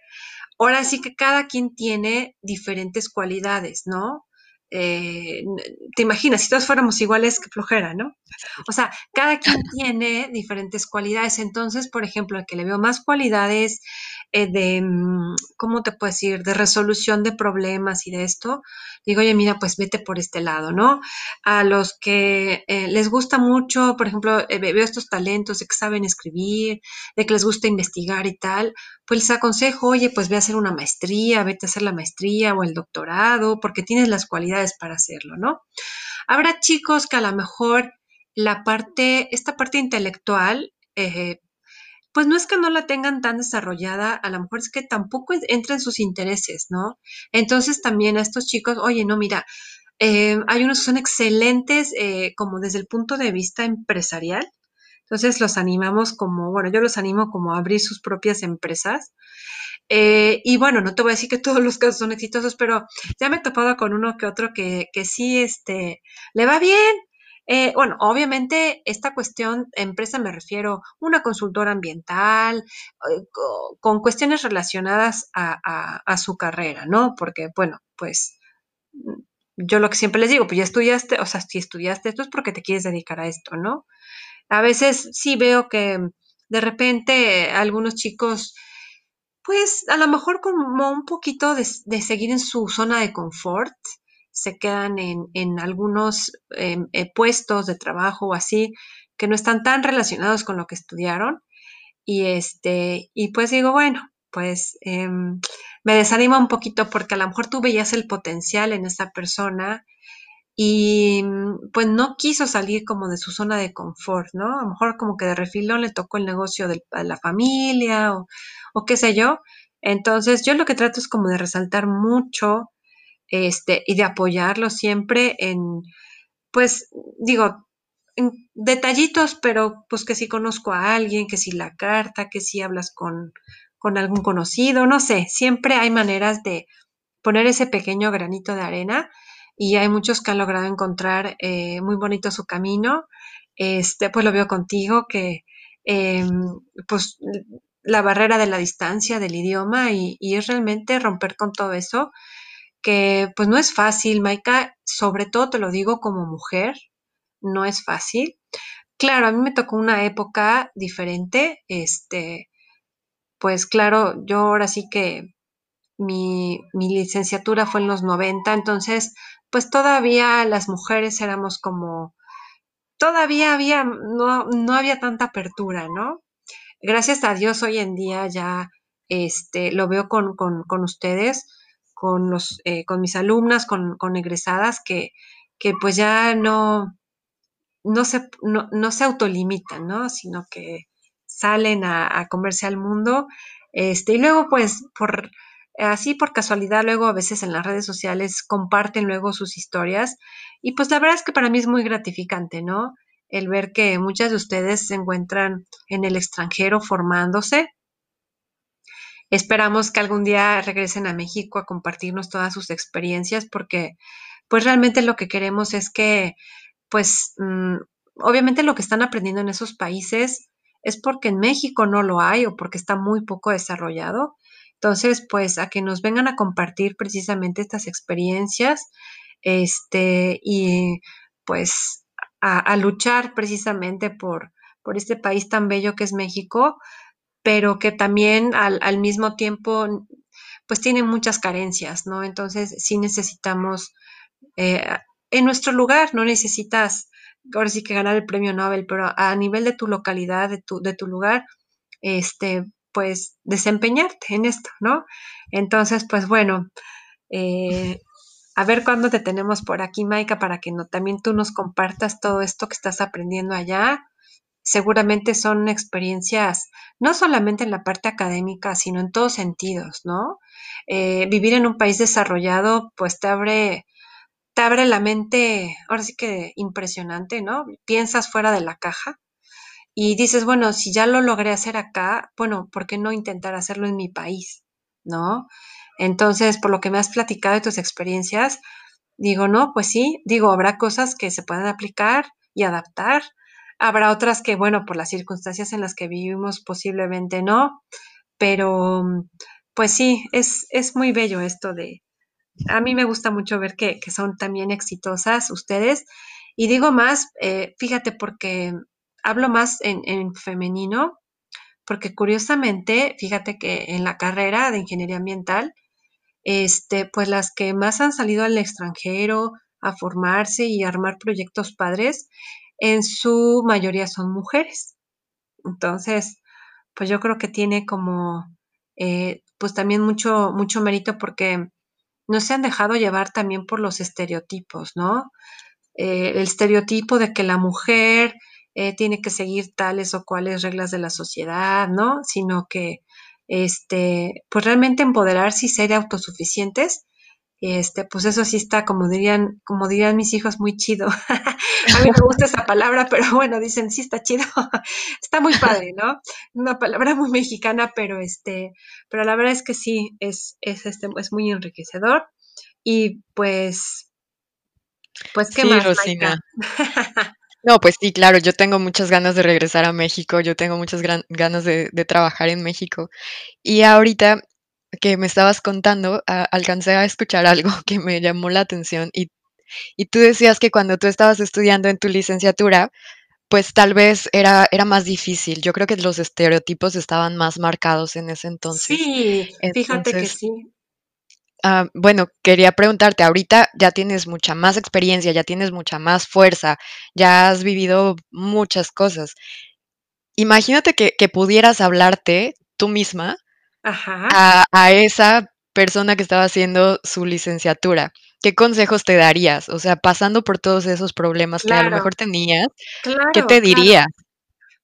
Ahora sí que cada quien tiene diferentes cualidades, ¿no? Eh, te imaginas, si todos fuéramos iguales, que flojera, ¿no? O sea, cada quien tiene diferentes cualidades. Entonces, por ejemplo, el que le veo más cualidades eh, de, mm, ¿cómo te puedo decir?, de resolución de problemas y de esto, digo, oye, mira, pues vete por este lado, ¿no? A los que eh, les gusta mucho, por ejemplo, veo estos talentos de que saben escribir, de que les gusta investigar y tal, pues les aconsejo, oye, pues ve a hacer una maestría, vete a hacer la maestría o el doctorado, porque tienes las cualidades para hacerlo, ¿no? Habrá chicos que a lo mejor la parte, esta parte intelectual, eh, pues no es que no la tengan tan desarrollada, a lo mejor es que tampoco entra en sus intereses, ¿no? Entonces también a estos chicos, oye, no, mira, eh, hay unos que son excelentes eh, como desde el punto de vista empresarial, entonces los animamos como, bueno, yo los animo como a abrir sus propias empresas. Eh, y bueno, no te voy a decir que todos los casos son exitosos, pero ya me he topado con uno que otro que, que sí este, le va bien. Eh, bueno, obviamente esta cuestión, empresa me refiero, una consultora ambiental, eh, con cuestiones relacionadas a, a, su carrera, ¿no? Porque, bueno, pues yo lo que siempre les digo, pues ya estudiaste, o sea, si estudiaste esto es porque te quieres dedicar a esto, ¿no? A veces sí veo que de repente algunos chicos, pues a lo mejor como un poquito de, seguir en su zona de confort, se quedan en, algunos em, eh, puestos de trabajo o así que no están tan relacionados con lo que estudiaron. Y este, y pues digo, bueno, pues em, me desanima un poquito porque a lo mejor tú veías el potencial en esa persona y pues no quiso salir como de su zona de confort, ¿no? A lo mejor como que de refilón le tocó el negocio de la familia o, o, qué sé yo. Entonces yo lo que trato es como de resaltar mucho este, y de apoyarlo siempre en, pues digo, en detallitos, pero pues que si conozco a alguien, que si la carta, que si hablas con, con algún conocido, no sé, siempre hay maneras de poner ese pequeño granito de arena y hay muchos que han logrado encontrar eh, muy bonito su camino. Este, pues lo veo contigo, que em, pues la barrera de la distancia, del idioma y, y, es realmente romper con todo eso, que pues no es fácil, Maika, sobre todo te lo digo como mujer, no es fácil. Claro, a mí me tocó una época diferente, este, pues claro, yo ahora sí que mi, mi licenciatura fue en los 90, entonces pues todavía las mujeres éramos como, todavía había, no, no había tanta apertura, ¿no? Gracias a Dios hoy en día ya este, lo veo con, con, ustedes, con, los, eh, con mis alumnas, con, con egresadas, que, que, pues ya no, no, se, no, no se autolimitan, ¿no? Sino que salen a, a comerse al mundo. Este, y luego, pues, por Así por casualidad, luego a veces en las redes sociales comparten luego sus historias y pues la verdad es que para mí es muy gratificante, ¿no? El ver que muchas de ustedes se encuentran en el extranjero formándose. Esperamos que algún día regresen a México a compartirnos todas sus experiencias porque pues realmente lo que queremos es que pues mm, obviamente lo que están aprendiendo en esos países es porque en México no lo hay o porque está muy poco desarrollado entonces, pues a que nos vengan a compartir precisamente estas experiencias, este, y pues a, luchar precisamente por, por este país tan bello que es México, pero que también al, al mismo tiempo pues tiene muchas carencias, ¿no? Entonces sí necesitamos, eh, en nuestro lugar, no necesitas, ahora sí que ganar el premio Nobel, pero a nivel de tu localidad, de tu, de tu lugar, este, pues desempeñarte en esto, ¿no? Entonces, pues bueno, eh, a ver cuándo te tenemos por aquí, Maika, para que no, también tú nos compartas todo esto que estás aprendiendo allá. Seguramente son experiencias, no solamente en la parte académica, sino en todos sentidos, ¿no? Eh, vivir en un país desarrollado, pues te abre, te abre la mente, ahora sí que impresionante, ¿no? Piensas fuera de la caja y dices, bueno, si ya lo logré hacer acá, bueno, ¿por qué no intentar hacerlo en mi país? ¿No? Entonces, por lo que me has platicado de tus experiencias, digo, no, pues sí, digo, habrá cosas que se pueden aplicar y adaptar. Habrá otras que, bueno, por las circunstancias en las que vivimos posiblemente no, pero pues sí, es, es muy bello esto de, a mí me gusta mucho ver que, que son también exitosas ustedes. Y digo más, eh, fíjate, porque hablo más en, femenino, porque curiosamente, fíjate que en la carrera de ingeniería ambiental, este, pues las que más han salido al extranjero a formarse y armar proyectos padres, en su mayoría son mujeres. Entonces, pues yo creo que tiene como, eh, pues también mucho, mucho mérito porque no se han dejado llevar también por los estereotipos, ¿no? Eh, el estereotipo de que la mujer eh, tiene que seguir tales o cuales reglas de la sociedad, ¿no? Sino que, este, pues realmente empoderarse y ser autosuficientes, este, pues eso sí está, como dirían, como dirían mis hijos, muy chido. a mí me gusta esa palabra, pero bueno, dicen, sí está chido. está muy padre, ¿no? Una palabra muy mexicana, pero este, pero la verdad es que sí, es, es, este, es muy enriquecedor. Y pues, pues, ¿qué más? Rosina. No, pues sí, claro, yo tengo muchas ganas de regresar a México, yo tengo muchas ganas de, trabajar en México. Y ahorita que me estabas contando, alcancé a escuchar algo que me llamó la atención y, y tú decías que cuando tú estabas estudiando en tu licenciatura, pues tal vez era, era más difícil. Yo creo que los estereotipos estaban más marcados en ese entonces. Sí, fíjate que sí. Ah, bueno, quería preguntarte, ahorita ya tienes mucha más experiencia, ya tienes mucha más fuerza, ya has vivido muchas cosas. Imagínate que, pudieras hablarte tú misma A, esa persona que estaba haciendo su licenciatura. ¿Qué consejos te darías? O sea, pasando por todos esos problemas que a lo mejor tenías, ¿qué te dirías?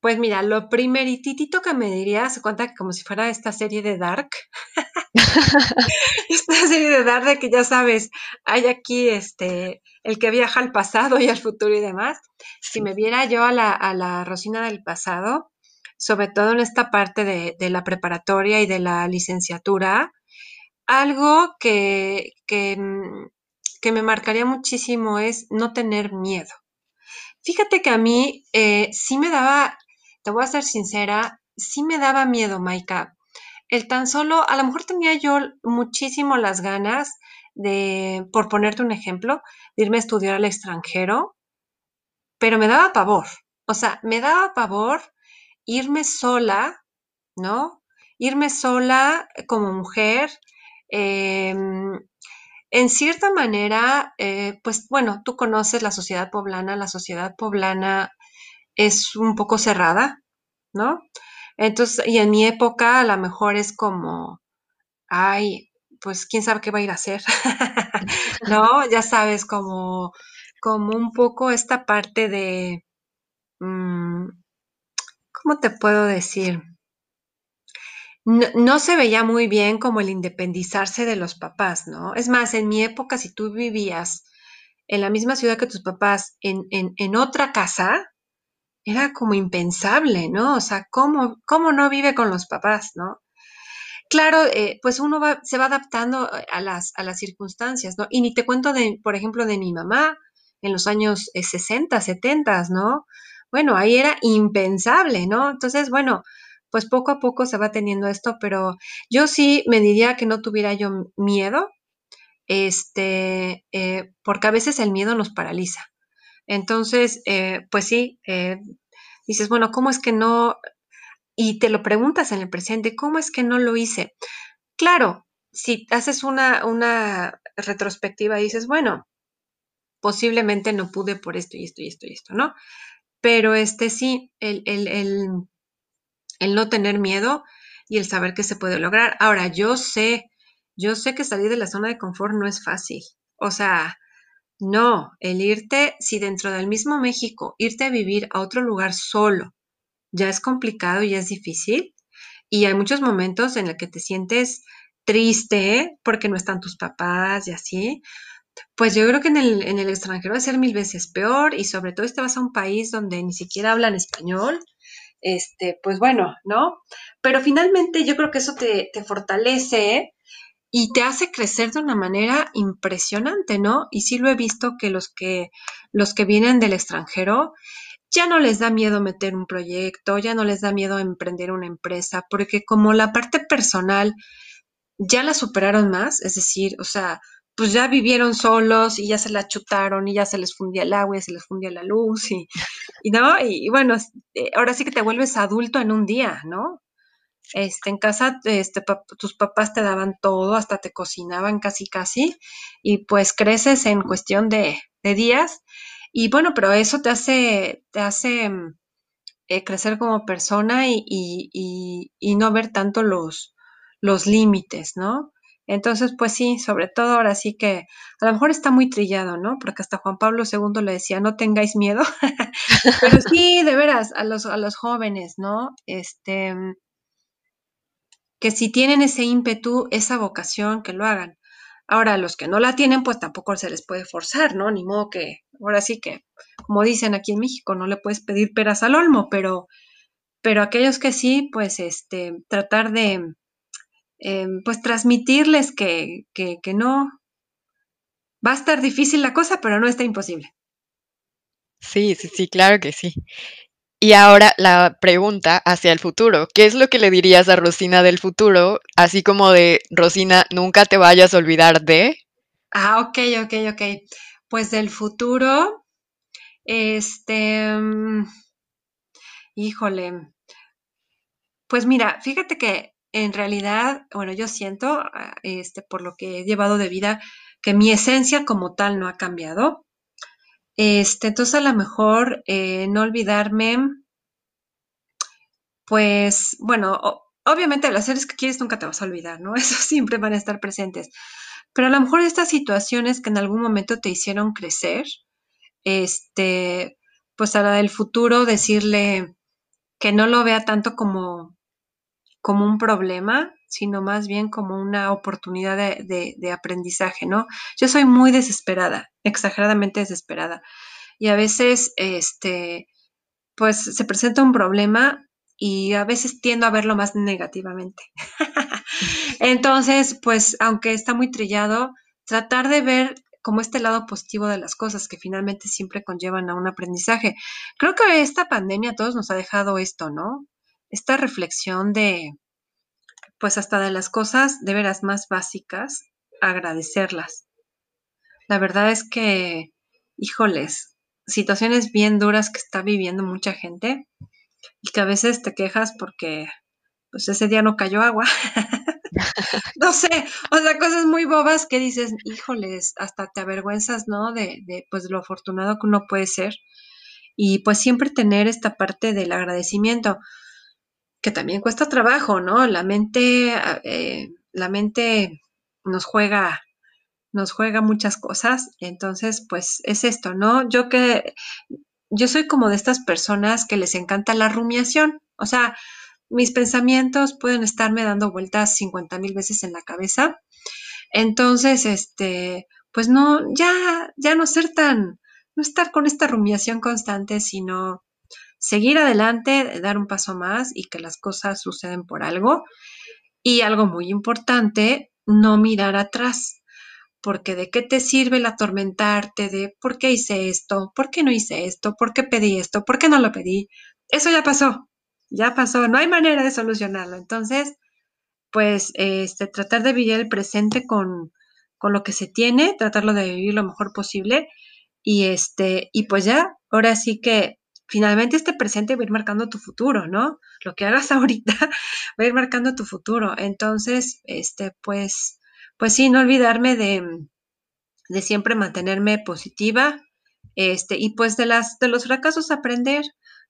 Pues mira, lo primeritito que me dirías, se cuenta como si fuera esta serie de Dark. esta serie de Dark de que ya sabes, hay aquí este, el que viaja al pasado y al futuro y demás. Si me viera yo a la, a la Rosina del pasado, sobre todo en esta parte de, la preparatoria y de la licenciatura, algo que, que, que me marcaría muchísimo es no tener miedo. Fíjate que a mí eh, sí me daba te voy a ser sincera, sí me daba miedo, Maika. El tan solo, a lo mejor tenía yo muchísimo las ganas de, por ponerte un ejemplo, de irme a estudiar al extranjero, pero me daba pavor. O sea, me daba pavor irme sola, ¿no? Irme sola como mujer. Em, en cierta manera, eh, pues bueno, tú conoces la sociedad poblana, la sociedad poblana es un poco cerrada, ¿no? Entonces, y en mi época a lo mejor es como, ay, pues quién sabe qué va a ir a hacer, ¿no? Ya sabes, como, como un poco esta parte de, mm, ¿cómo te puedo decir? No, no, se veía muy bien como el independizarse de los papás, ¿no? Es más, en mi época, si tú vivías en la misma ciudad que tus papás, en, en, en otra casa, era como impensable, ¿no? O sea, ¿cómo, cómo no vive con los papás, ¿no? Claro, eh, pues uno va, se va adaptando a las, a las circunstancias, ¿no? Y ni te cuento de, por ejemplo, de mi mamá en los años 60, eh, 70, ¿no? Bueno, ahí era impensable, ¿no? Entonces, bueno, pues poco a poco se va teniendo esto, pero yo sí me diría que no tuviera yo miedo, este, eh, porque a veces el miedo nos paraliza. Entonces, eh, pues sí, eh, dices, bueno, ¿cómo es que no? Y te lo preguntas en el presente, ¿cómo es que no lo hice? Claro, si haces una, una retrospectiva y dices, bueno, posiblemente no pude por esto y esto y esto y esto, ¿no? Pero este sí, el, el, el, el no tener miedo y el saber que se puede lograr. Ahora, yo sé, yo sé que salir de la zona de confort no es fácil. O sea, no, el irte, si dentro del mismo México, irte a vivir a otro lugar solo, ya es complicado y es difícil. Y hay muchos momentos en los que te sientes triste porque no están tus papás y así. Pues yo creo que en el, en el extranjero va a ser mil veces peor y sobre todo si te vas a un país donde ni siquiera hablan español, este, pues bueno, ¿no? Pero finalmente yo creo que eso te, te fortalece y te hace crecer de una manera impresionante, ¿no? Y sí lo he visto que los que, los que vienen del extranjero ya no les da miedo meter un proyecto, ya no les da miedo emprender una empresa, porque como la parte personal ya la superaron más, es decir, o sea, pues ya vivieron solos y ya se la chutaron y ya se les fundía el agua y se les fundía la luz y, y no, y, bueno, eh, ahora sí que te vuelves adulto en un día, ¿no? Este, en casa, este, tus papás te daban todo, hasta te cocinaban casi casi, y pues creces en cuestión de, días, y bueno, pero eso te hace, te hace eh, crecer como persona y, y, y, no ver tanto los, los límites, ¿no? Entonces, pues sí, sobre todo ahora sí que a lo mejor está muy trillado, ¿no? Porque hasta Juan Pablo II le decía, no tengáis miedo, pero sí, de veras, a los, a los jóvenes, ¿no? Este, que si tienen ese ímpetu, esa vocación, que lo hagan. Ahora, los que no la tienen, pues tampoco se les puede forzar, ¿no? Ni modo que, ahora sí que, como dicen aquí en México, no le puedes pedir peras al olmo, pero, pero aquellos que sí, pues este, tratar de, em, pues transmitirles que, que, que no, va a estar difícil la cosa, pero no está imposible. Sí, sí, sí, claro que sí. Y ahora la pregunta hacia el futuro. ¿Qué es lo que le dirías a Rosina del futuro? Así como de, Rosina, nunca te vayas a olvidar de. Ah, ok, ok, ok. Pues del futuro, este, mm, híjole. Pues mira, fíjate que en realidad, bueno, yo siento, ah, este, por lo que he llevado de vida, que mi esencia como tal no ha cambiado. Este, entonces a lo mejor eh, no olvidarme, pues, bueno, obviamente las series que quieres nunca te vas a olvidar, ¿no? Eso siempre van a estar presentes. Pero a lo mejor estas situaciones que en algún momento te hicieron crecer, este, pues a la del futuro decirle que no lo vea tanto como, como un problema, sino más bien como una oportunidad de, aprendizaje, ¿no? Yo soy muy desesperada, exageradamente desesperada. Y a veces, este, pues se presenta un problema y a veces tiendo a verlo más negativamente. Entonces, pues, aunque está muy trillado, tratar de ver como este lado positivo de las cosas que finalmente siempre conllevan a un aprendizaje. Creo que esta pandemia a todos nos ha dejado esto, ¿no? Esta reflexión de, pues hasta de las cosas de veras más básicas, agradecerlas. La verdad es que, híjoles, situaciones bien duras que está viviendo mucha gente y que a veces te quejas porque pues ese día no cayó agua. no sé, o sea, cosas muy bobas que dices, híjoles, hasta te avergüenzas, ¿no? De, de pues lo afortunado que uno puede ser. Y pues siempre tener esta parte del agradecimiento que también cuesta trabajo, ¿no? La mente, ah, eh, la mente nos juega, nos juega muchas cosas, entonces, pues es esto, ¿no? Yo que, yo soy como de estas personas que les encanta la rumiación, o sea, mis pensamientos pueden estarme dando vueltas 50 mil veces en la cabeza, entonces, este, pues no, ya, ya no ser tan, no estar con esta rumiación constante, sino seguir adelante, dar un paso más y que las cosas suceden por algo. Y algo muy importante, no mirar atrás, porque de qué te sirve el atormentarte de por qué hice esto, por qué no hice esto, por qué pedí esto, por qué no lo pedí. Eso ya pasó, ya pasó, no hay manera de solucionarlo. Entonces, pues, este, tratar de vivir el presente con, con lo que se tiene, tratarlo de vivir lo mejor posible Y este, y pues ya, ahora sí que finalmente este presente va a ir marcando tu futuro, ¿no? Lo que hagas ahorita va a ir marcando tu futuro. Entonces, este, pues, pues sí, no olvidarme de, de siempre mantenerme positiva, este, y pues de las, de los fracasos aprender.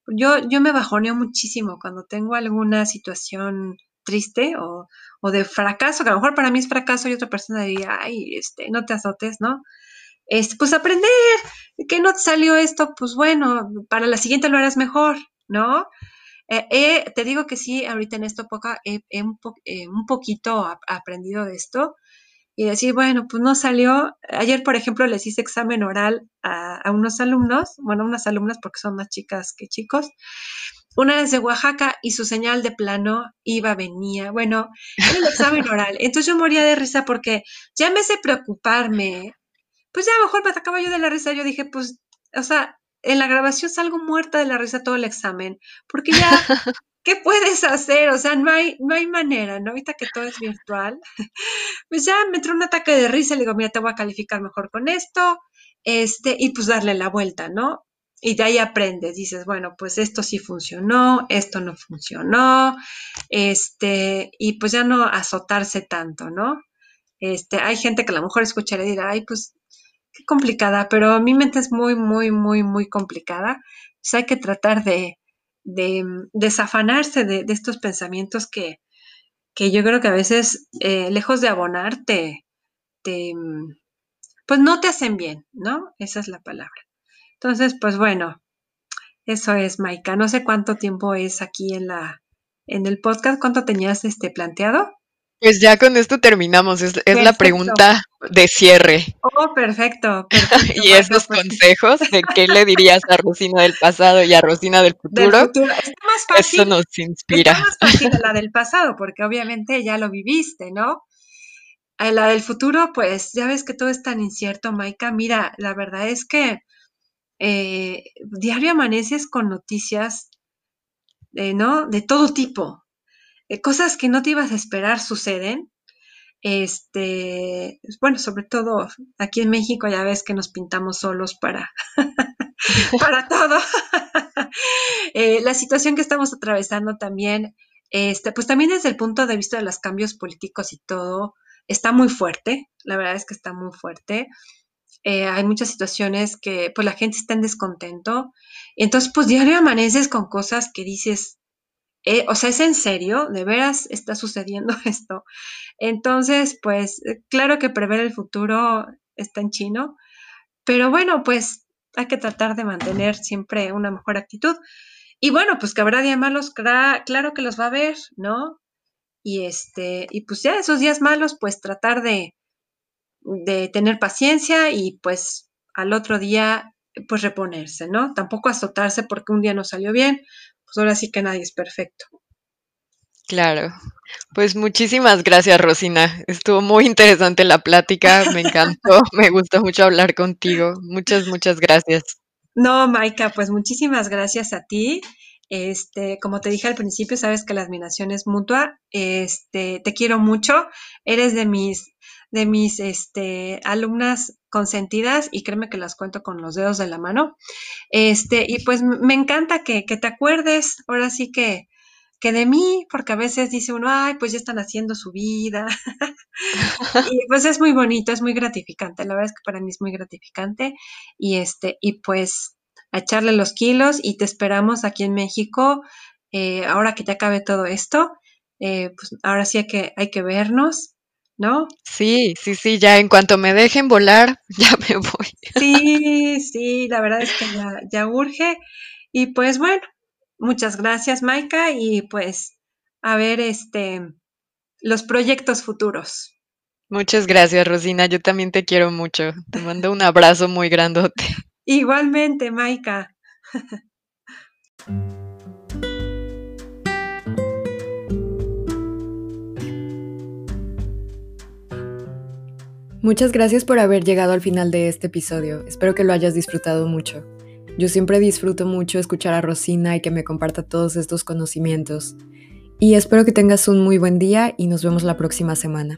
Yo, yo me bajoneo muchísimo cuando tengo alguna situación triste o, o, de fracaso, que a lo mejor para mí es fracaso y otra persona diría, ay, este, no te azotes, ¿no? Este, pues aprender, que no te salió esto, pues bueno, para la siguiente lo harás mejor, ¿no? Eh, te digo que sí, ahorita en esta época he, un, eh, un, poquito aprendido de esto y decir, bueno, pues no salió. Ayer, por ejemplo, les hice examen oral a, a unos alumnos, bueno, unas alumnas porque son más chicas que chicos, una es de Oaxaca y su señal de plano iba, venía. Bueno, era el examen oral. Entonces yo moría de risa porque ya me sé preocuparme. Pues ya a lo mejor me atacaba yo de la risa. Yo dije, pues, o sea, en la grabación salgo muerta de la risa todo el examen. Porque ya, ¿qué puedes hacer? O sea, no hay, no hay manera, ¿no? Ahorita que todo es virtual. Pues ya me entró un ataque de risa le digo, mira, te voy a calificar mejor con esto. Este, y pues darle la vuelta, ¿no? y de ahí aprendes, dices, bueno, pues esto sí funcionó, esto no funcionó, este, y pues ya no azotarse tanto, ¿no? Este, hay gente que a lo mejor escuchará y dirá, ay, pues complicada, pero mi mente es muy, muy, muy, muy complicada. Pues hay que tratar de, de desafanarse de, estos pensamientos que, que yo creo que a veces, eh, lejos de abonarte, te, pues no te hacen bien, ¿no? Esa es la palabra. Entonces, pues bueno, eso es, Maika. No sé cuánto tiempo es aquí en la en el podcast. ¿Cuánto tenías este planteado? Pues ya con esto terminamos. Es, la pregunta de cierre. Oh, perfecto. y esos pues consejos de qué le dirías a Rosina del pasado y a Rosina del futuro. Está más fácil, eso nos inspira. Está más fácil la del pasado, porque obviamente ya lo viviste, ¿no? A la del futuro, pues ya ves que todo es tan incierto, Maika. Mira, la verdad es que eh, diario amaneces con noticias, eh, ¿no? De todo tipo. Eh, cosas que no te ibas a esperar suceden. Este, bueno, sobre todo aquí en México ya ves que nos pintamos solos para, para todo. la situación que estamos atravesando también, este, pues también desde el punto de vista de los cambios políticos y todo, está muy fuerte. La verdad es que está muy fuerte. Eh, hay muchas situaciones que pues la gente está en descontento. Entonces, pues diario amaneces con cosas que dices, eh, o sea, ¿es en serio? ¿De veras está sucediendo esto? Entonces, pues eh, claro que prever el futuro está en chino, pero bueno, pues hay que tratar de mantener siempre una mejor actitud. Y bueno, pues que habrá días malos, claro que los va a haber, ¿no? Y este, y pues ya esos días malos, pues tratar de, de tener paciencia y pues al otro día pues reponerse, ¿no? Tampoco azotarse porque un día no salió bien, pues ahora sí que nadie es perfecto. Claro. Pues muchísimas gracias, Rosina. Estuvo muy interesante la plática, me encantó, me gustó mucho hablar contigo. Muchas, muchas gracias. No, Maika, pues muchísimas gracias a ti. Este, como te dije al principio, sabes que la admiración es mutua. Este, te quiero mucho. Eres de mis de mis este, alumnas consentidas y créeme que las cuento con los dedos de la mano. Este, y pues me encanta que, te acuerdes, ahora sí que, que de mí, porque a veces dice uno, ay, pues ya están haciendo su vida. y pues es muy bonito, es muy gratificante. La verdad es que para mí es muy gratificante. Y este, y pues a echarle los kilos y te esperamos aquí en México. Eh, ahora que ya acabe todo esto, eh, pues ahora sí hay que, hay que vernos ¿no? Sí, sí, sí, ya en cuanto me dejen volar, ya me voy. Sí, sí, la verdad es que ya, urge. Y pues bueno, muchas gracias, Maika, y pues a ver este los proyectos futuros. Muchas gracias, Rosina. Yo también te quiero mucho. Te mando un abrazo muy grandote. Igualmente, Maika. Muchas gracias por haber llegado al final de este episodio. Espero que lo hayas disfrutado mucho. Yo siempre disfruto mucho escuchar a Rosina y que me comparta todos estos conocimientos. Y espero que tengas un muy buen día y nos vemos la próxima semana.